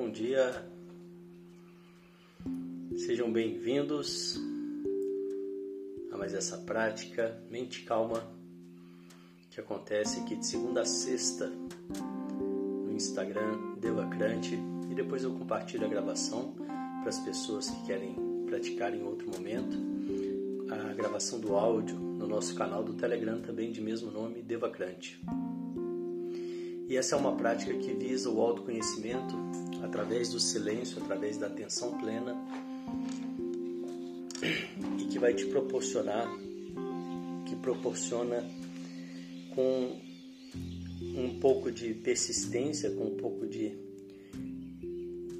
bom dia. Sejam bem-vindos a mais essa prática Mente Calma que acontece aqui de segunda a sexta no Instagram Devacrante e depois eu compartilho a gravação para as pessoas que querem praticar em outro momento. A gravação do áudio no nosso canal do Telegram também de mesmo nome, Devacrante. E essa é uma prática que visa o autoconhecimento através do silêncio, através da atenção plena e que vai te proporcionar, que proporciona com um pouco de persistência, com um pouco de,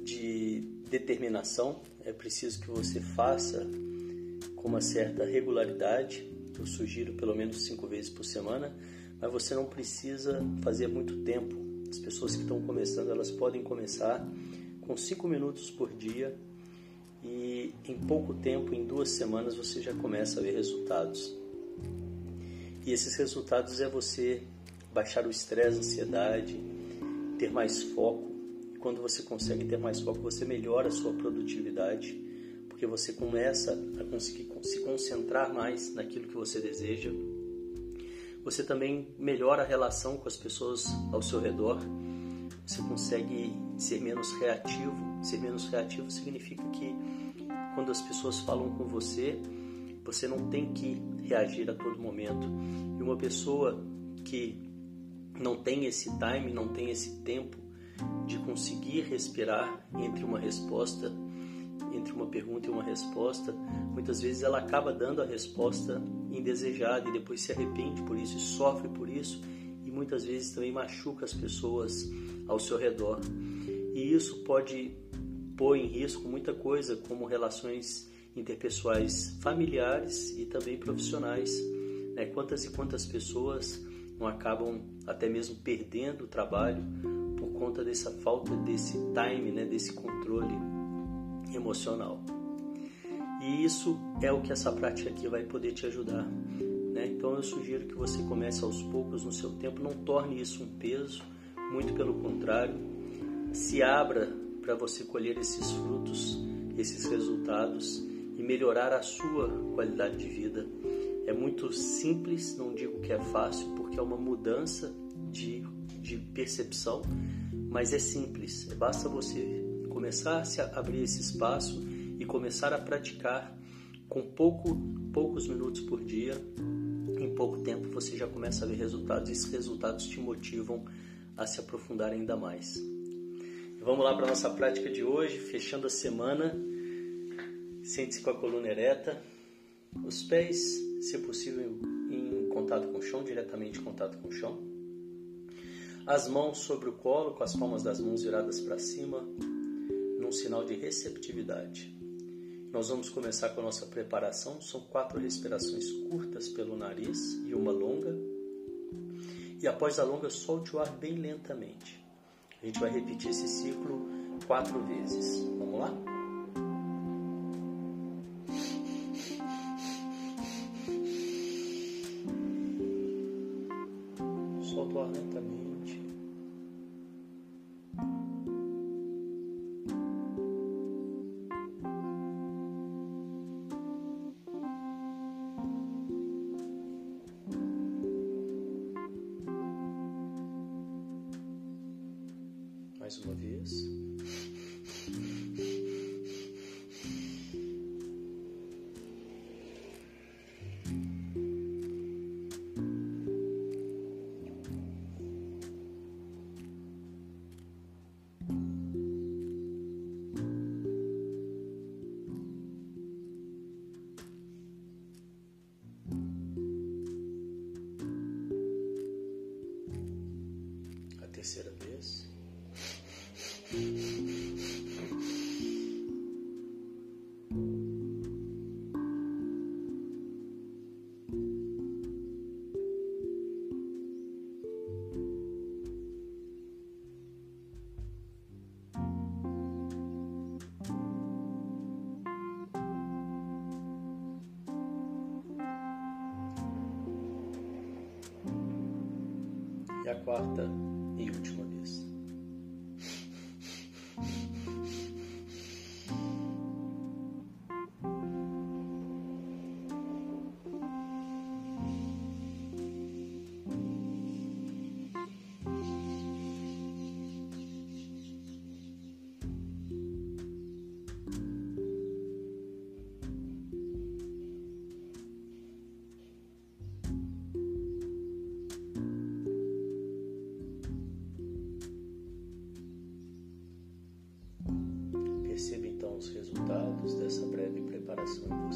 de determinação. É preciso que você faça com uma certa regularidade. Eu sugiro pelo menos cinco vezes por semana mas você não precisa fazer muito tempo. As pessoas que estão começando, elas podem começar com cinco minutos por dia e em pouco tempo, em duas semanas, você já começa a ver resultados. E esses resultados é você baixar o estresse, a ansiedade, ter mais foco. E quando você consegue ter mais foco, você melhora a sua produtividade, porque você começa a conseguir se concentrar mais naquilo que você deseja você também melhora a relação com as pessoas ao seu redor. Você consegue ser menos reativo. Ser menos reativo significa que quando as pessoas falam com você, você não tem que reagir a todo momento. E uma pessoa que não tem esse time, não tem esse tempo de conseguir respirar entre uma resposta entre uma pergunta e uma resposta, muitas vezes ela acaba dando a resposta indesejada e depois se arrepende por isso e sofre por isso e muitas vezes também machuca as pessoas ao seu redor. E isso pode pôr em risco muita coisa, como relações interpessoais familiares e também profissionais. Né? Quantas e quantas pessoas não acabam até mesmo perdendo o trabalho por conta dessa falta desse time, né? desse controle emocional. E isso é o que essa prática aqui vai poder te ajudar. Né? Então eu sugiro que você comece aos poucos no seu tempo, não torne isso um peso, muito pelo contrário, se abra para você colher esses frutos, esses resultados e melhorar a sua qualidade de vida. É muito simples, não digo que é fácil, porque é uma mudança de, de percepção, mas é simples, basta você começar a abrir esse espaço e começar a praticar com pouco, poucos minutos por dia. Em pouco tempo você já começa a ver resultados e esses resultados te motivam a se aprofundar ainda mais. Vamos lá para a nossa prática de hoje, fechando a semana. Sente-se com a coluna ereta, os pés, se possível, em contato com o chão, diretamente em contato com o chão. As mãos sobre o colo, com as palmas das mãos viradas para cima, um sinal de receptividade. Nós vamos começar com a nossa preparação. São quatro respirações curtas pelo nariz e uma longa. E após a longa, solte o ar bem lentamente. A gente vai repetir esse ciclo quatro vezes. Vamos lá? Quarta resultados dessa breve preparação.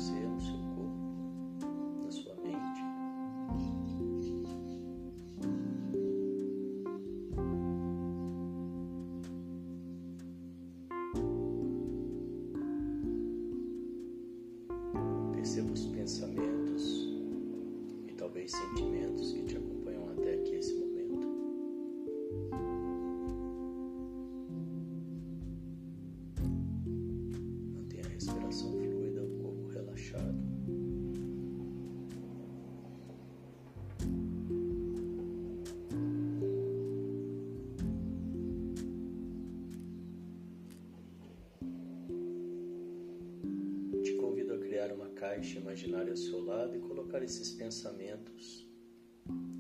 Caixa imaginária ao seu lado e colocar esses pensamentos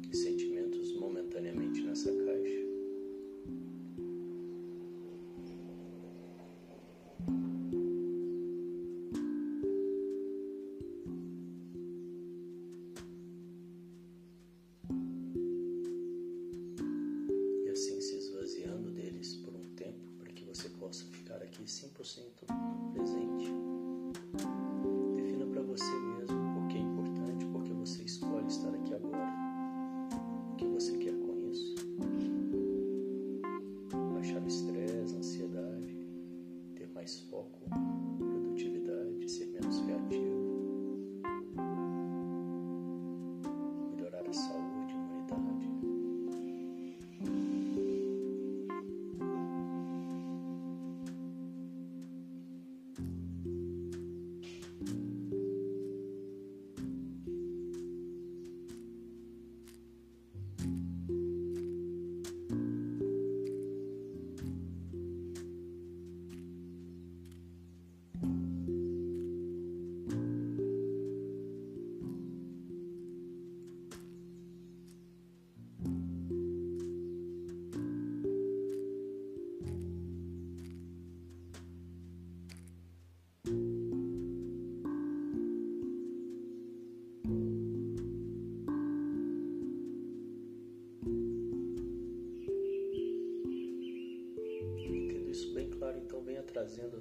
e sentimentos momentaneamente nessa caixa. E assim se esvaziando deles por um tempo para que você possa ficar aqui 100%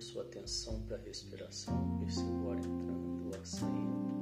sua atenção para a respiração. Perceba o ar entrando, o ar saindo.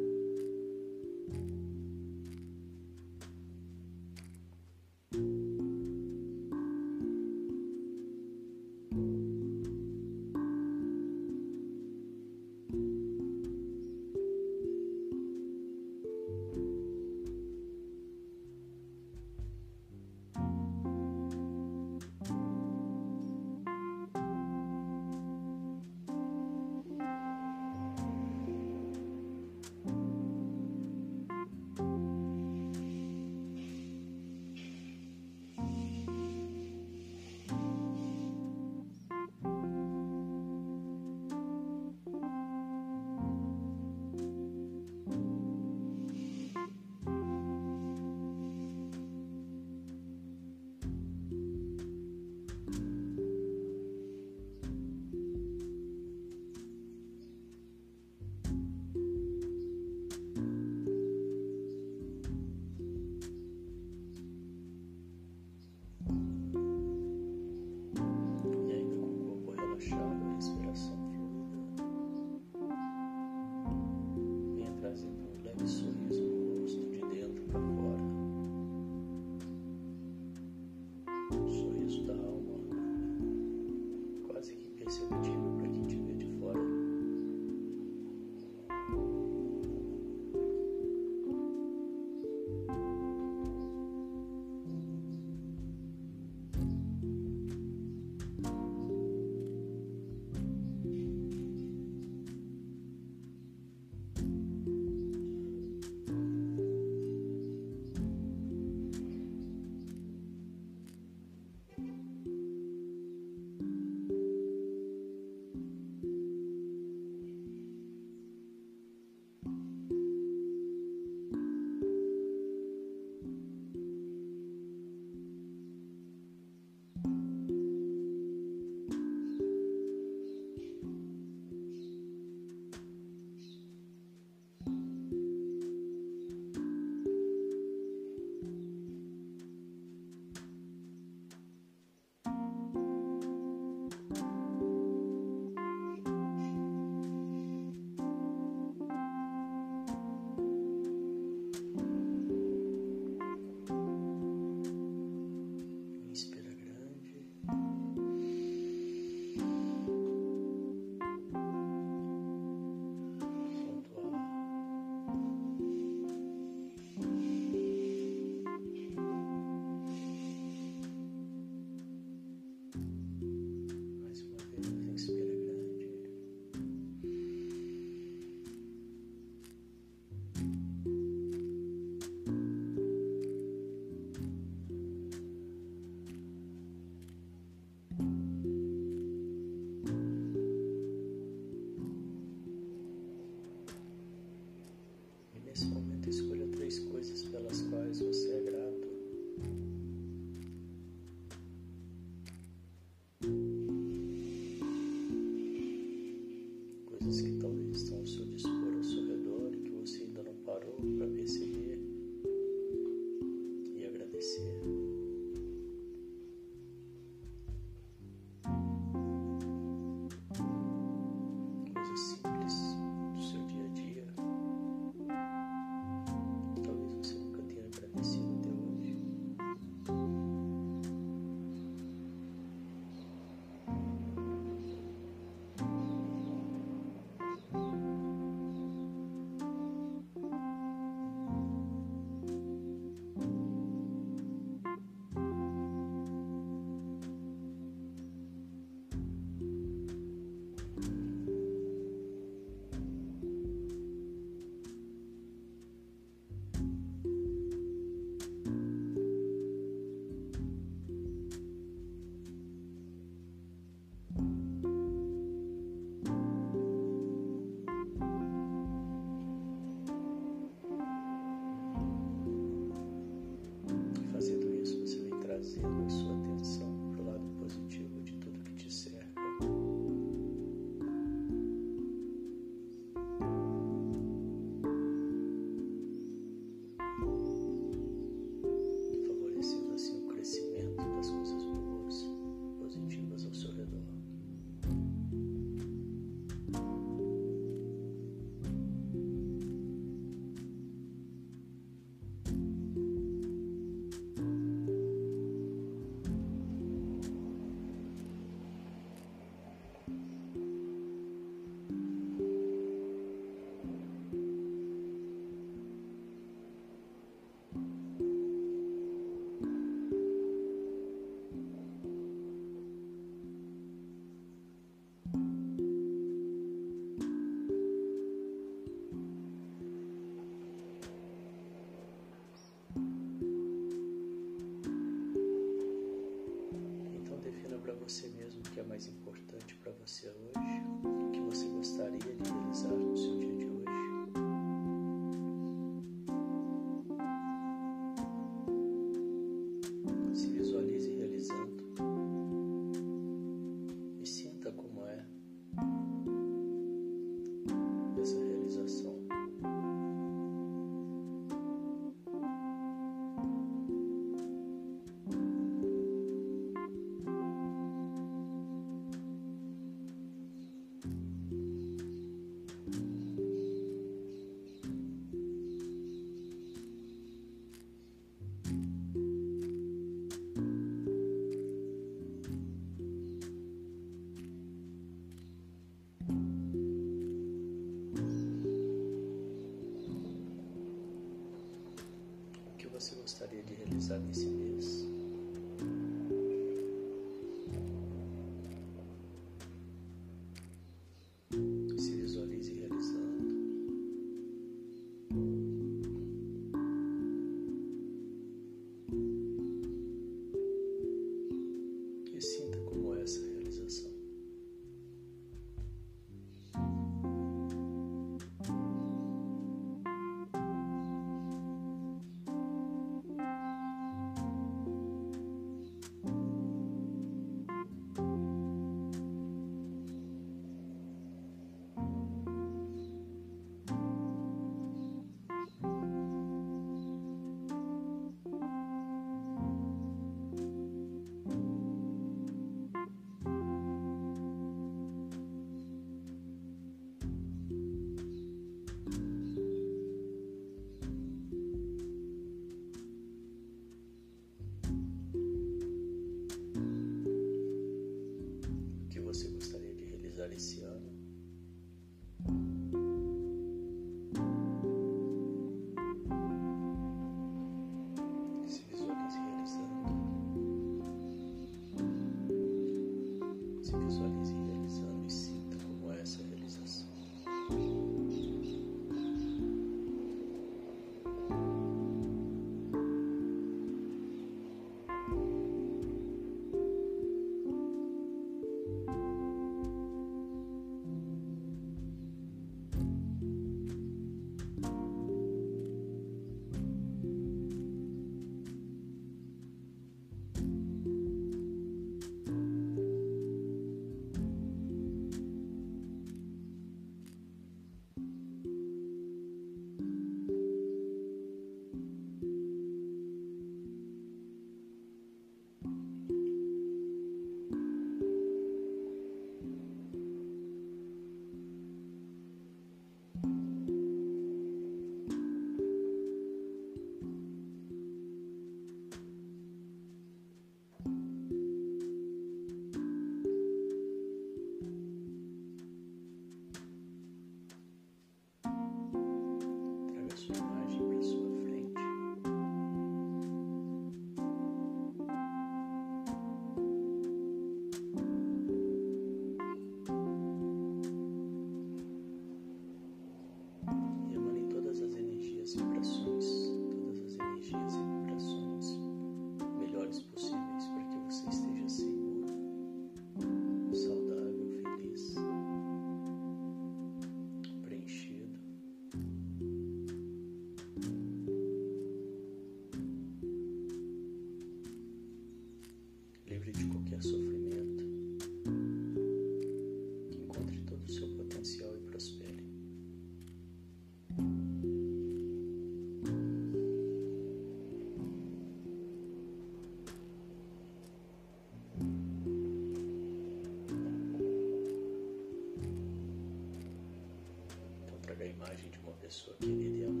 Imagem de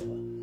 是吧。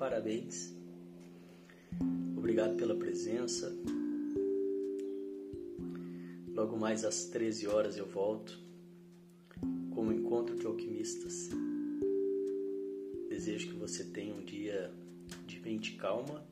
Parabéns. Obrigado pela presença. Logo mais às 13 horas eu volto com o encontro de alquimistas. Desejo que você tenha um dia de mente calma,